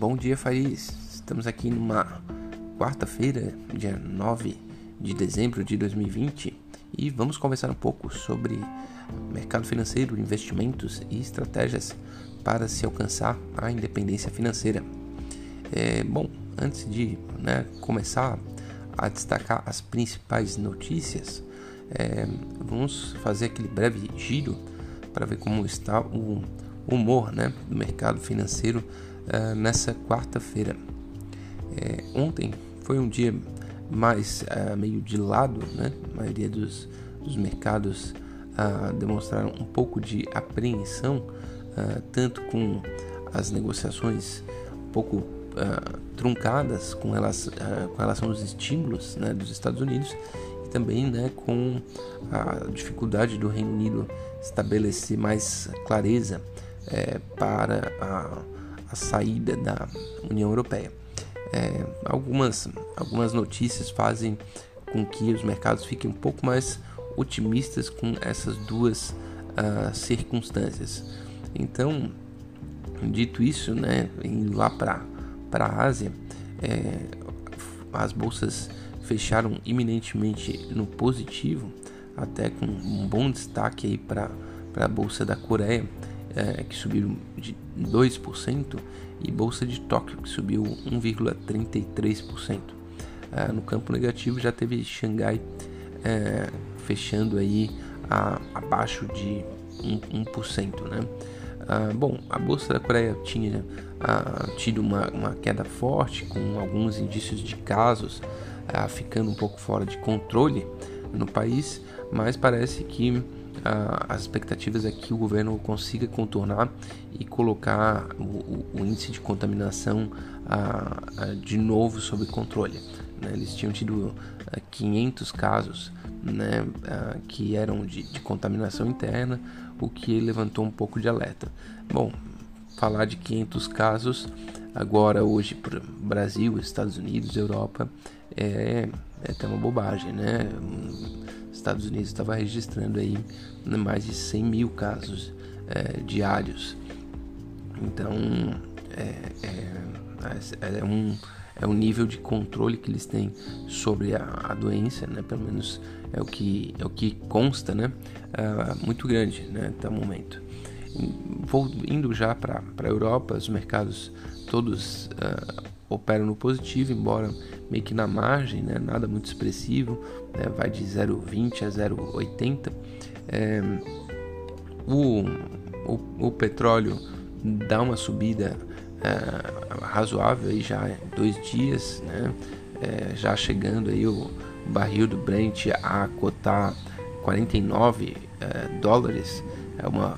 Bom dia, Fariz. Estamos aqui numa quarta-feira, dia 9 de dezembro de 2020, e vamos conversar um pouco sobre mercado financeiro, investimentos e estratégias para se alcançar a independência financeira. É, bom, antes de né, começar a destacar as principais notícias, é, vamos fazer aquele breve giro para ver como está o humor né, do mercado financeiro uh, nessa quarta-feira. É, ontem foi um dia mais uh, meio de lado, né? a maioria dos, dos mercados uh, demonstraram um pouco de apreensão, tanto com as negociações um pouco truncadas com relação, com relação aos estímulos né, dos Estados Unidos e também né, com a dificuldade do Reino Unido estabelecer mais clareza é, para a, a, saída da União Europeia. É, algumas, algumas notícias fazem com que os mercados fiquem um pouco mais otimistas com essas duas uh, circunstâncias. Então, dito isso, né, indo lá para a Ásia, é, as bolsas fecharam iminentemente no positivo, até com um bom destaque para a bolsa da Coreia, é, que subiu de 2%, e Bolsa de Tóquio, que subiu 1,33%. É, no campo negativo já teve Xangai é, fechando aí a, abaixo de 1%. 1% né? Ah, bom, a Bolsa da Coreia tinha ah, tido uma, uma, queda forte, com alguns indícios de casos ah, ficando um pouco fora de controle no país, mas parece que as expectativas é que o governo consiga contornar e colocar o, o, índice de contaminação de novo sob controle. Né? Eles tinham tido 500 casos né, que eram de, de contaminação interna, o que levantou um pouco de alerta. Bom, falar de 500 casos agora hoje para Brasil, Estados Unidos, Europa é, é até uma bobagem, né? Estados Unidos estava registrando aí mais de 100 mil casos é, diários. Então é, é, é, um, é um nível de controle que eles têm sobre a, a doença, né? Pelo menos é o que, é o que consta, né? Uh, muito grande, né? Até o momento. Vou indo já para a Europa, os mercados todos uh, operam no positivo, embora meio que na margem, né? nada muito expressivo, né? vai de 0,20 a 0,80. É, o, o, o, petróleo dá uma subida é, razoável aí já dois dias, né? É, já chegando aí o barril do Brent a cotar 49 é, dólares, é uma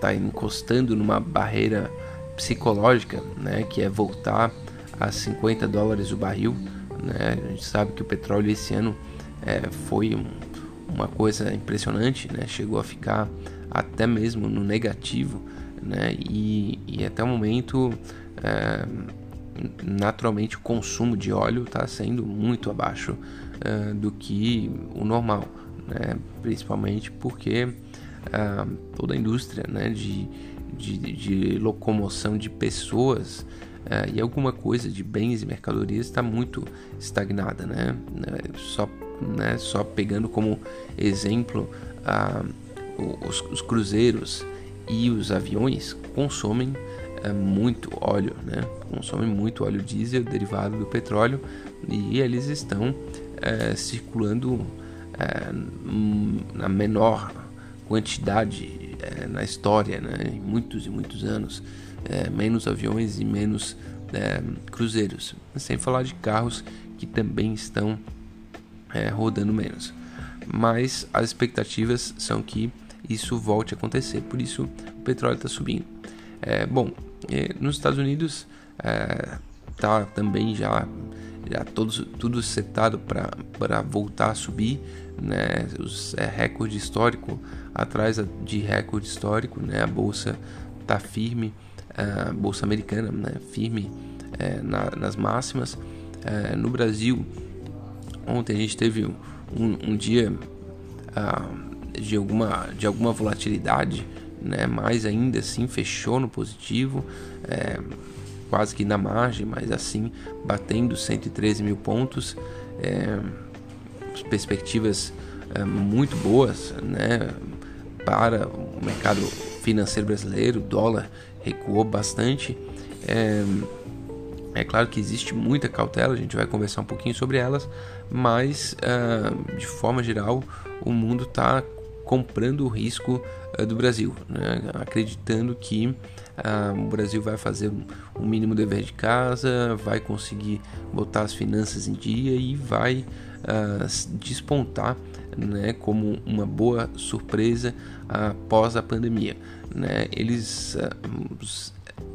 tá encostando numa barreira psicológica, né, que é voltar a 50 dólares o barril. Né? A gente sabe que o petróleo esse ano é, foi um, uma coisa impressionante, né? chegou a ficar até mesmo no negativo, né? e, e até o momento, é, naturalmente, o consumo de óleo está sendo muito abaixo é, do que o normal, né? principalmente porque é, toda a indústria né? de, de, de locomoção de pessoas é, e alguma coisa de bens e mercadorias está muito estagnada, né? É, só, né? Só pegando como exemplo os, os, cruzeiros e os aviões consomem é, muito óleo, né? Consomem muito óleo diesel derivado do petróleo e eles estão é, circulando é, na menor quantidade é, na história, né? Em muitos e muitos anos é, menos aviões e menos é, cruzeiros, sem falar de carros que também estão é, rodando menos. Mas as expectativas são que isso volte a acontecer, por isso o petróleo está subindo. É, bom, é, nos Estados Unidos está também já já todos, tudo setado para voltar a subir, né? É recorde histórico atrás de recorde histórico, né? A bolsa está firme a bolsa americana, né, firme é, na, nas máximas. É, no Brasil, ontem a gente teve um, um dia uh, de, alguma, de alguma volatilidade, né, mas ainda assim fechou no positivo. É, quase que na margem, mas assim batendo 113 mil pontos. É, perspectivas é, muito boas né, para o mercado financeiro brasileiro, o dólar recuou bastante. É, é claro que existe muita cautela, a gente vai conversar um pouquinho sobre elas, mas uh, de forma geral o mundo está comprando o risco do Brasil, né? acreditando que uh, o Brasil vai fazer um mínimo dever de casa, vai conseguir botar as finanças em dia e vai despontar né, como uma boa surpresa após a pandemia. Né? Eles, os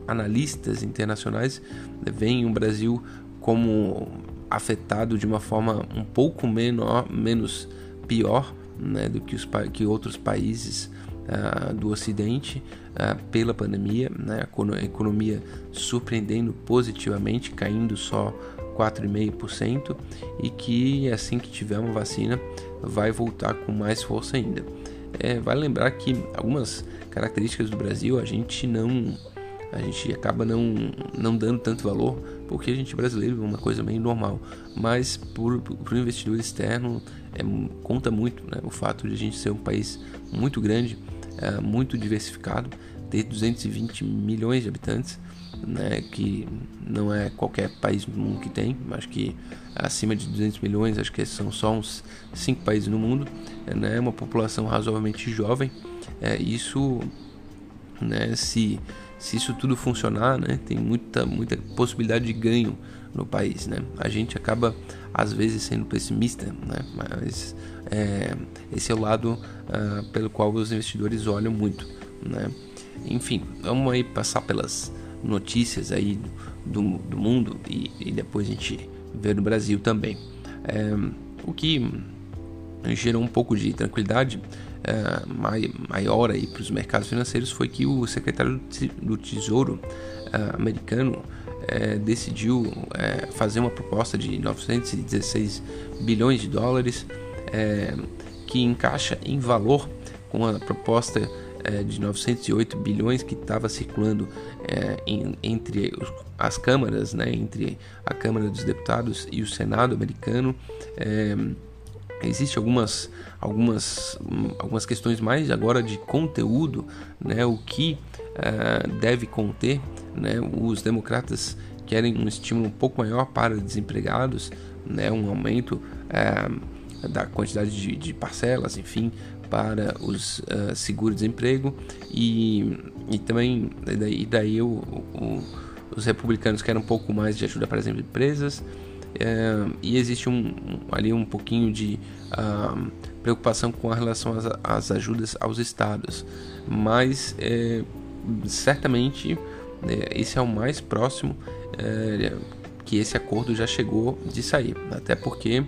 analistas internacionais veem o Brasil como afetado de uma forma um pouco menor, menos pior né, do que, os, que outros países uh, do Ocidente uh, pela pandemia, né, a economia surpreendendo positivamente, caindo só 4,5% e que assim que tiver uma vacina vai voltar com mais força ainda. É, vale lembrar que algumas características do Brasil a gente não a gente acaba não, não dando tanto valor porque a gente é brasileiro é uma coisa meio normal, mas para o investidor externo é, conta muito né, o fato de a gente ser um país muito grande, é, muito diversificado, ter 220 milhões de habitantes, né, que não é qualquer país do mundo que tem, acho que acima de 200 milhões, acho que são só uns 5 países no mundo, né, uma população razoavelmente jovem, é, isso né, se se isso tudo funcionar, né, tem muita, muita possibilidade de ganho no país, né? A gente acaba às vezes sendo pessimista, né? Mas é, esse é o lado uh, pelo qual os investidores olham muito, né? Enfim, vamos aí passar pelas notícias aí do, do mundo e, e depois a gente ver no Brasil também. É, o que gerou um pouco de tranquilidade é, maior aí para os mercados financeiros foi que o secretário do Tesouro é, americano é, decidiu é, fazer uma proposta de 916 bilhões de dólares é, que encaixa em valor com a proposta é, de 908 bilhões que estava circulando em, entre as câmaras, né, entre a Câmara dos Deputados e o Senado americano. Existem algumas, algumas, algumas questões mais agora de conteúdo, né, o que uh, deve conter. Né, os democratas querem um estímulo um pouco maior para desempregados, né, um aumento uh, da quantidade de, de, parcelas, enfim, para os uh, seguro-desemprego e, e também e daí, daí o, o, os republicanos querem um pouco mais de ajuda para as empresas. É, e existe um, ali um pouquinho de uh, preocupação com a relação às, às, ajudas aos estados, mas é, certamente é, esse é o mais próximo é, que esse acordo já chegou de sair, até porque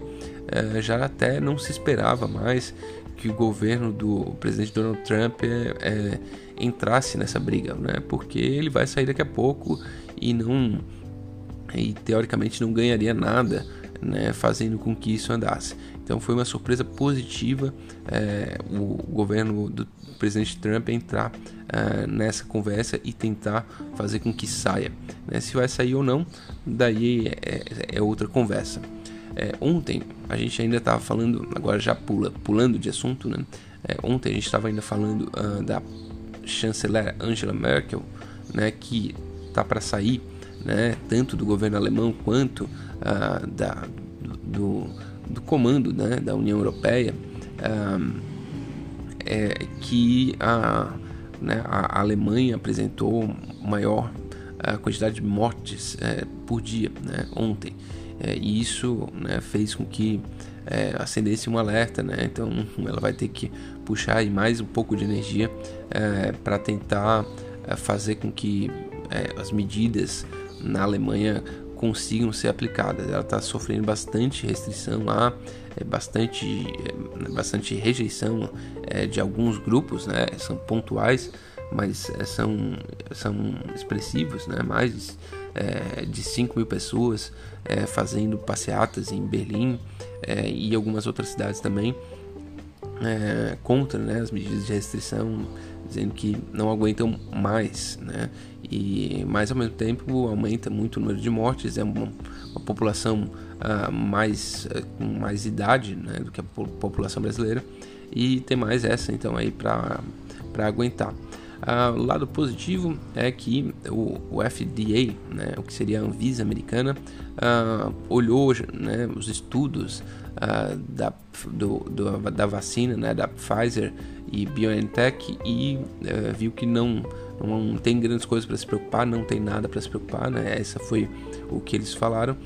é, já até não se esperava mais que o governo do presidente Donald Trump é, é, entrasse nessa briga, né? Porque ele vai sair daqui a pouco e não e teoricamente não ganharia nada né, fazendo com que isso andasse. Então foi uma surpresa positiva é, o governo do presidente Trump entrar é, nessa conversa e tentar fazer com que saia. Né? Se vai sair ou não, daí é, é outra conversa. É, ontem a gente ainda estava falando, agora já pula, pulando de assunto, né? É, ontem a gente estava ainda falando uh, da chanceler Angela Merkel, né, que tá para sair né, tanto do governo alemão quanto ah, da, do, do, comando né, da União Europeia, ah, é que a, né, a Alemanha apresentou maior a quantidade de mortes é, por dia né, ontem. É, e isso né, fez com que é, acendesse um alerta, né? então ela vai ter que puxar mais um pouco de energia é, para tentar é, fazer com que é, as medidas na Alemanha consigam ser aplicadas. Ela está sofrendo bastante restrição lá, é bastante, bastante rejeição de alguns grupos, né? São pontuais, mas é, são, são expressivos, né? Mais é, de 5 mil pessoas é, fazendo passeatas em Berlim é, e algumas outras cidades também. contra né, as medidas de restrição, dizendo que não aguentam mais, né? E mais ao mesmo tempo aumenta muito o número de mortes, é uma, uma população uh, mais uh, com mais idade, né, do que a população brasileira e tem mais essa então aí para aguentar. Uh, o lado positivo é que o, o FDA, né, o que seria a Anvisa americana, uh, olhou né, os estudos uh, da, do, do, da vacina né, da Pfizer e BioNTech e eh, viu que não, não tem grandes coisas para se preocupar, não tem nada para se preocupar. Né, essa foi o que eles falaram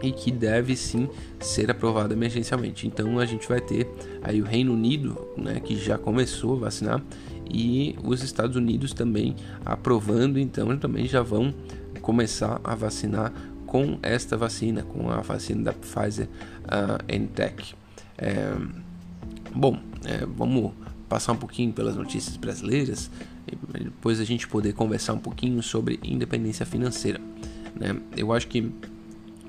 e que deve sim ser aprovado emergencialmente. Então a gente vai ter aí o Reino Unido, né, que já começou a vacinar e os Estados Unidos também aprovando, então também já vão começar a vacinar com esta vacina, com a vacina da Pfizer uh, Tech. É, bom, é, vamos passar um pouquinho pelas notícias brasileiras depois a gente poder conversar um pouquinho sobre independência financeira. Né? Eu acho que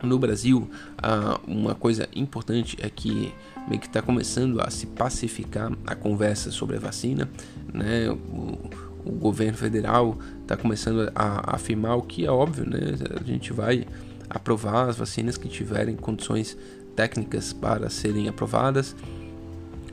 no Brasil, uh, uma coisa importante é que meio que está começando a se pacificar a conversa sobre a vacina, né? O, o governo federal está começando a, a, afirmar o que é óbvio, né? A gente vai aprovar as vacinas que tiverem condições técnicas para serem aprovadas.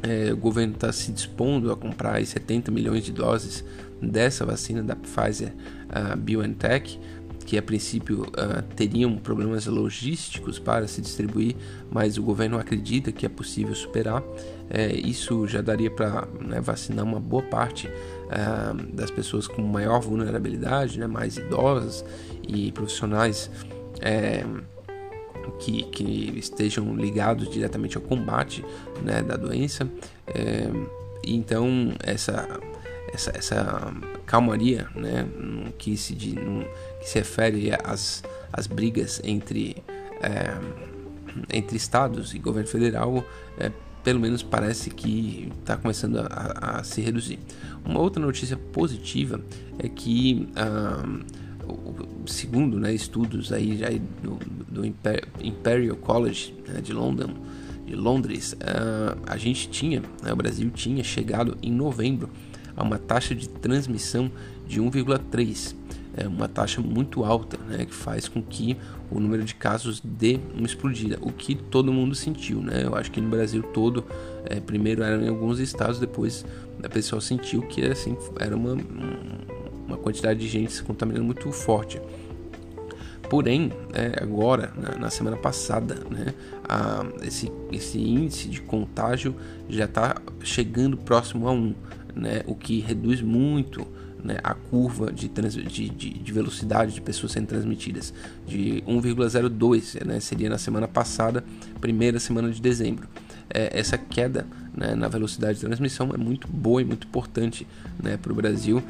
É, o governo está se dispondo a comprar 70 milhões de doses dessa vacina da Pfizer uh, BioNTech que a princípio uh, teriam problemas logísticos para se distribuir, mas o governo acredita que é possível superar. É, isso já daria para né, vacinar uma boa parte uh, das pessoas com maior vulnerabilidade, né, mais idosas e profissionais. É, que, que, estejam ligados diretamente ao combate né, da doença. É, então, essa, essa, essa calmaria né, que, se, que se refere às, às brigas entre, é, entre estados e governo federal, é, pelo menos parece que está começando a, a, se reduzir. Uma outra notícia positiva é que, ah, segundo né, estudos aí já do, do Imperial College né, de London, de Londres, uh, a gente tinha, né, o Brasil tinha chegado em novembro a uma taxa de transmissão de 1,3, é uma taxa muito alta, né, que faz com que o número de casos dê uma explodida, o que todo mundo sentiu, né? Eu acho que no Brasil todo, é, primeiro era em alguns estados, depois a pessoa sentiu que assim era uma, uma quantidade de gente se contaminando muito forte. Porém, é, agora, na, na, semana passada, né, a, esse, esse índice de contágio já está chegando próximo a 1 né, o que reduz muito né, a curva de, trans, de, de, de, velocidade de pessoas sendo transmitidas de 1,02, né, seria na semana passada, primeira semana de dezembro. É, essa queda né, na velocidade de transmissão é muito boa e muito importante né, para o Brasil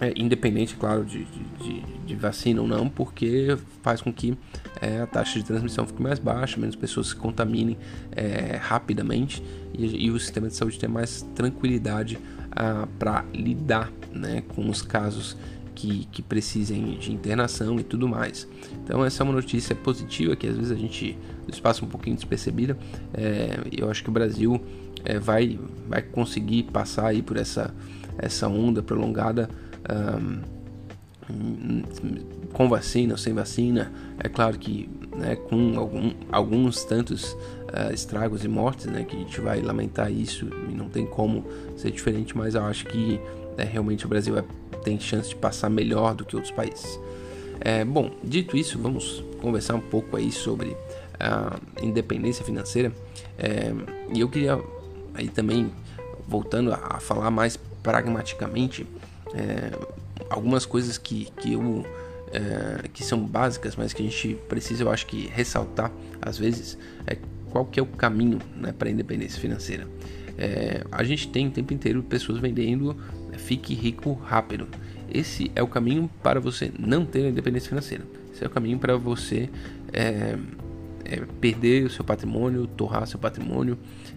é, independente, claro, de, de, de, vacina ou não, porque faz com que é, a taxa de transmissão fique mais baixa, menos pessoas se contaminem é, rapidamente e, e, o sistema de saúde tenha mais tranquilidade ah, para lidar né, com os casos que, que, precisem de internação e tudo mais. Então essa é uma notícia positiva que às vezes a gente passa um pouquinho despercebida. É, eu acho que o Brasil é, vai, vai conseguir passar aí por essa, essa onda prolongada um, com vacina ou sem vacina, é claro que né, com algum, alguns tantos uh, estragos e mortes, né, que a gente vai lamentar isso e não tem como ser diferente, mas eu acho que né, realmente o Brasil é, tem chance de passar melhor do que outros países. É, bom, dito isso, vamos conversar um pouco aí sobre a independência financeira. É, e eu queria aí também voltando a, a falar mais pragmaticamente é, algumas coisas que, que eu é, que são básicas, mas que a gente precisa, eu acho que ressaltar às vezes é qual que é o caminho né, para a independência financeira. É, a gente tem o tempo inteiro pessoas vendendo fique rico rápido. Esse é o caminho para você não ter independência financeira. Esse é o caminho para você é, é, perder o seu patrimônio, torrar seu patrimônio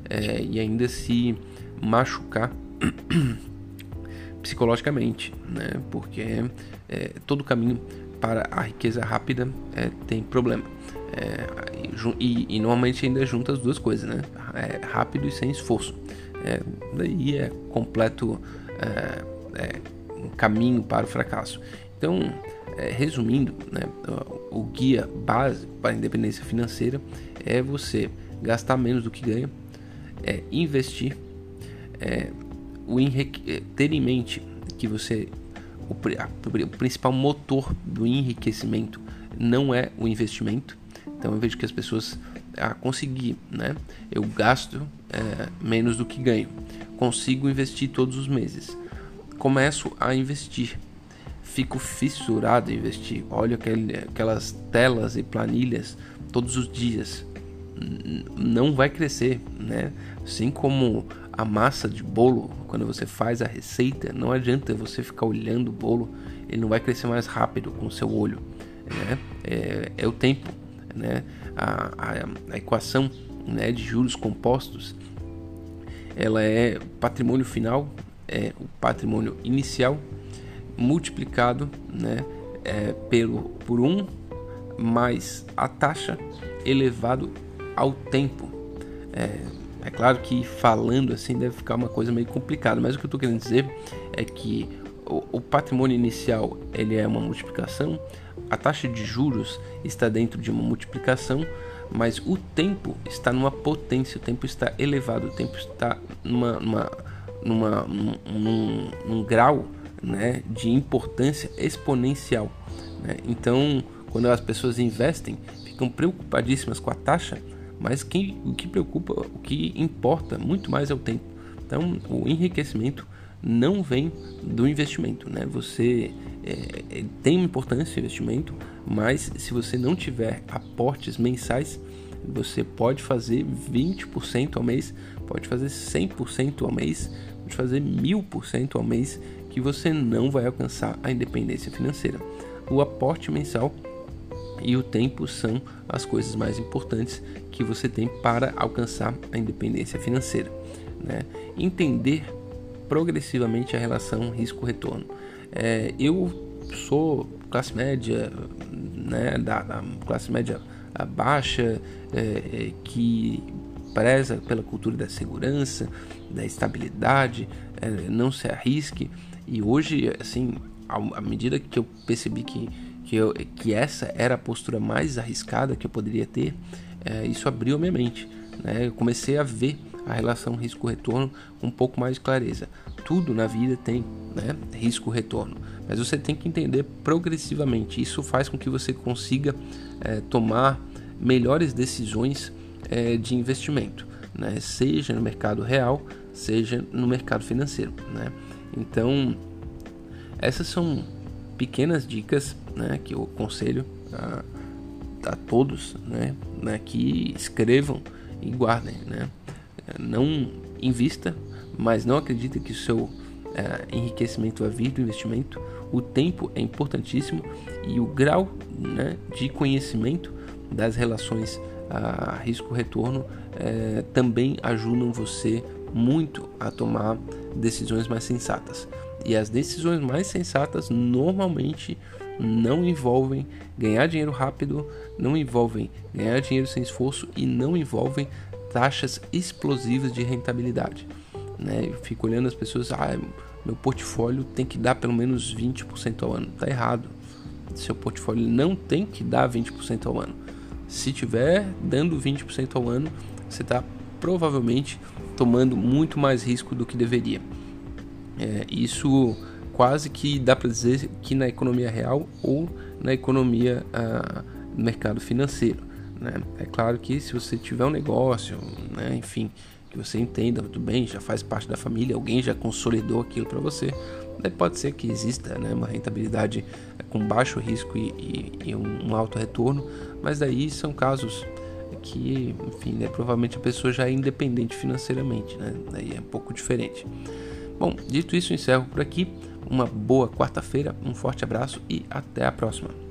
é, e ainda se machucar psicologicamente, né? Porque é, todo caminho para a riqueza rápida é, tem problema. É, e, e, normalmente ainda junta as duas coisas, né? Rápido e sem esforço. daí é completo é, é, um caminho para o fracasso. Então, é, resumindo, né, o, guia base para a independência financeira é você gastar menos do que ganha, é investir, é, o ter em mente que você o, a, o principal motor do enriquecimento não é o investimento. Então eu vejo que as pessoas a conseguir, né? Eu gasto é, menos do que ganho, consigo investir todos os meses, começo a investir, fico fissurado em investir. Olho aquele, aquelas telas e planilhas todos os dias, não vai crescer, né? Assim como a massa de bolo, quando você faz a receita, não adianta você ficar olhando o bolo, ele não vai crescer mais rápido com o seu olho, né? É, é o tempo, né? A, a, a equação né, de juros compostos, ela é patrimônio final, é o patrimônio inicial multiplicado, né? É, pelo por um mais a taxa elevado ao tempo. É, é claro que falando assim deve ficar uma coisa meio complicada, mas o que eu estou querendo dizer é que o, patrimônio inicial ele é uma multiplicação, a taxa de juros está dentro de uma multiplicação, mas o tempo está numa potência, o tempo está elevado, o tempo está numa, numa, numa num, num, num grau né, de importância exponencial. Né? Então, quando as pessoas investem, ficam preocupadíssimas com a taxa, mas quem, o que preocupa, o que importa muito mais é o tempo. Então, o enriquecimento não vem do investimento, né? Você é, é tem importância o investimento, mas se você não tiver aportes mensais, você pode fazer 20% ao mês, pode fazer 100% ao mês, pode fazer 1000% ao mês, que você não vai alcançar a independência financeira. O aporte mensal e o tempo são as coisas mais importantes que você tem para alcançar a independência financeira. Né? Entender progressivamente a relação risco-retorno. É, eu sou classe média, né, da, da classe média baixa, é, é, que preza pela cultura da segurança, da estabilidade, é, não se arrisque. E hoje, assim, à medida que eu percebi que que, eu, que essa era a postura mais arriscada que eu poderia ter, é, isso abriu minha mente. Né? Eu comecei a ver a relação risco-retorno com um pouco mais de clareza. Tudo na vida tem né, risco-retorno, mas você tem que entender progressivamente. Isso faz com que você consiga é, tomar melhores decisões é, de investimento, né? seja no mercado real, seja no mercado financeiro. Né? Então, essas são pequenas dicas né, que eu aconselho a, a todos né, né, que escrevam e guardem. Né? Não invista, mas não acredite que o seu é, enriquecimento vir do investimento. O tempo é importantíssimo e o grau né, de conhecimento das relações a risco-retorno é, também ajudam você muito a tomar decisões mais sensatas. E as decisões mais sensatas normalmente não envolvem ganhar dinheiro rápido, não envolvem ganhar dinheiro sem esforço e não envolvem taxas explosivas de rentabilidade. Né? Eu fico olhando as pessoas, ah, meu portfólio tem que dar pelo menos 20% ao ano. Tá errado. Seu portfólio não tem que dar 20% ao ano. Se tiver dando 20% ao ano, você está provavelmente tomando muito mais risco do que deveria. É, isso quase que dá para dizer que na economia real ou na economia ah, do mercado financeiro. Né? É claro que se você tiver um negócio, né, enfim, que você entenda muito bem, já faz parte da família, alguém já consolidou aquilo para você, pode ser que exista né, uma rentabilidade com baixo risco e, e, e um alto retorno, mas daí são casos que, enfim, né, provavelmente a pessoa já é independente financeiramente, né? Daí é um pouco diferente. Bom, dito isso, encerro por aqui. Uma boa quarta-feira, um forte abraço e até a próxima.